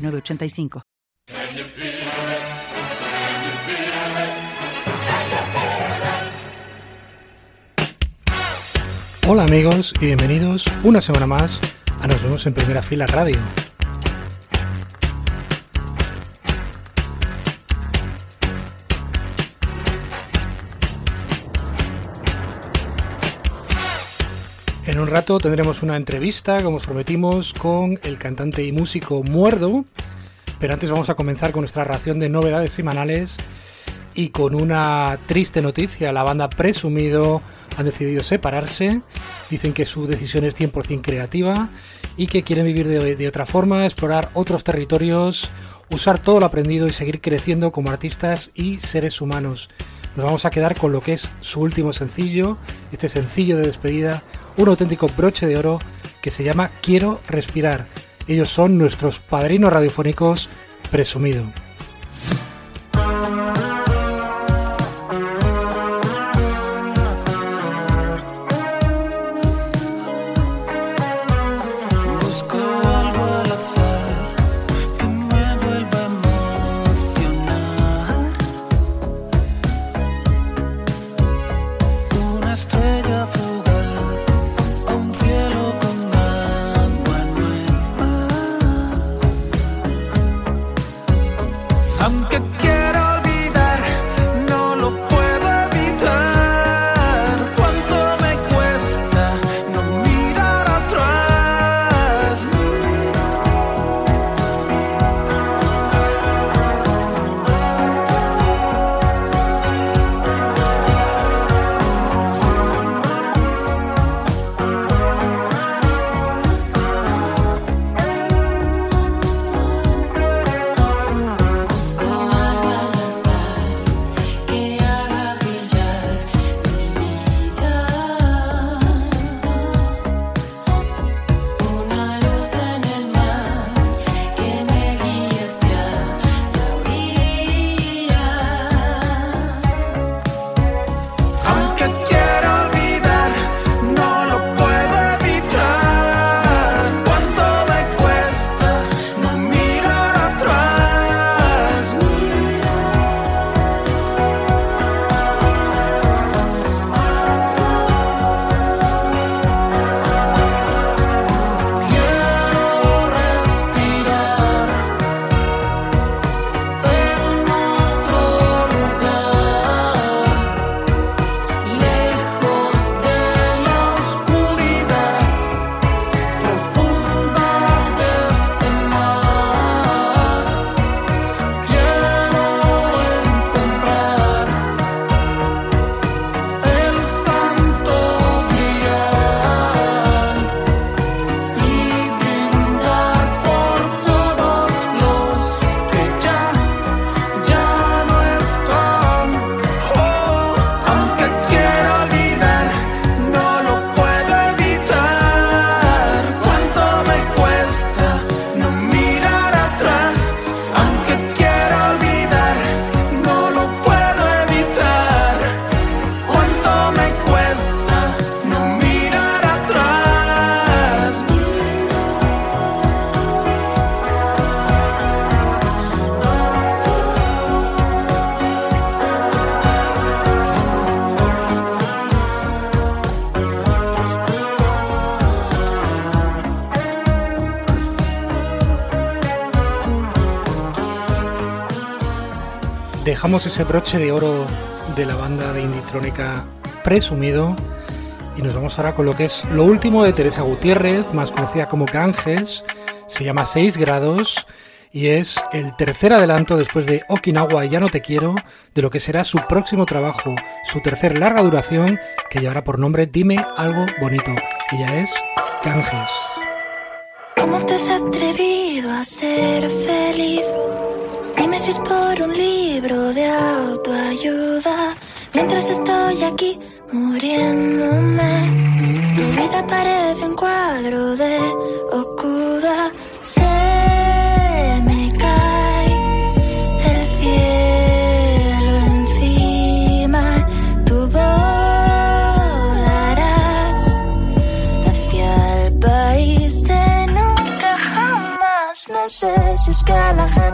985. Hola amigos y bienvenidos una semana más a Nos vemos en Primera Fila Radio. En un rato tendremos una entrevista, como os prometimos, con el cantante y músico Muerdo. Pero antes vamos a comenzar con nuestra ración de novedades semanales y con una triste noticia. La banda Presumido han decidido separarse. Dicen que su decisión es 100% creativa y que quieren vivir de, de otra forma, explorar otros territorios, usar todo lo aprendido y seguir creciendo como artistas y seres humanos. Nos vamos a quedar con lo que es su último sencillo, este sencillo de despedida un auténtico broche de oro que se llama Quiero Respirar. Ellos son nuestros padrinos radiofónicos presumido. Dejamos ese broche de oro de la banda de Inditrónica presumido y nos vamos ahora con lo que es lo último de Teresa Gutiérrez, más conocida como Ganges, se llama 6 grados y es el tercer adelanto después de Okinawa y Ya no te quiero de lo que será su próximo trabajo, su tercer larga duración que llevará por nombre Dime algo bonito. Ella es Ganges. ¿Cómo te has atrevido a ser feliz? Dime si es por un libro de autoayuda. Mientras estoy aquí muriéndome, tu vida parece un cuadro de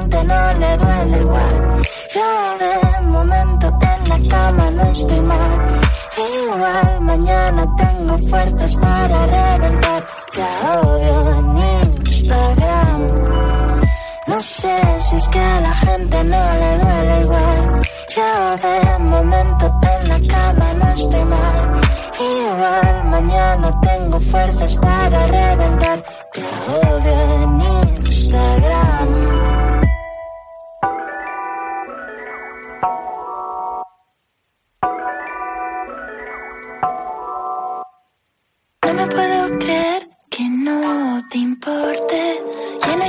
gente no le duele igual. Yo de momento en la cama no estoy mal. Igual mañana tengo fuerzas para reventar. Ya odio en Instagram. No sé si es que a la gente no le duele igual. Yo de momento en la cama no estoy mal. Igual mañana tengo fuerzas para reventar. Ya odio en no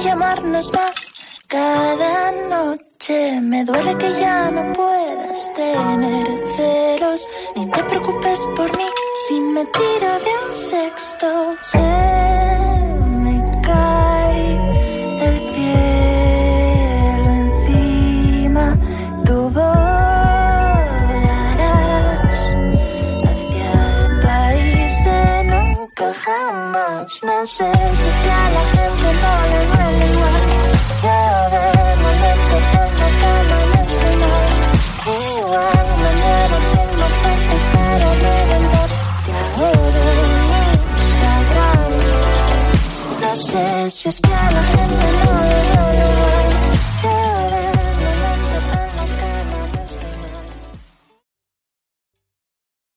Llamarnos más cada noche. Me duele que ya no puedas tener celos. Ni te preocupes por mí si me tiro de un sexto. Sé si es que a la gente no le duele igual. Yo de momento tengo cama no estoy mal. Igual mañana tengo fuerzas para reventar. Y ahora en Instagram. No sé si es que a la gente no le duele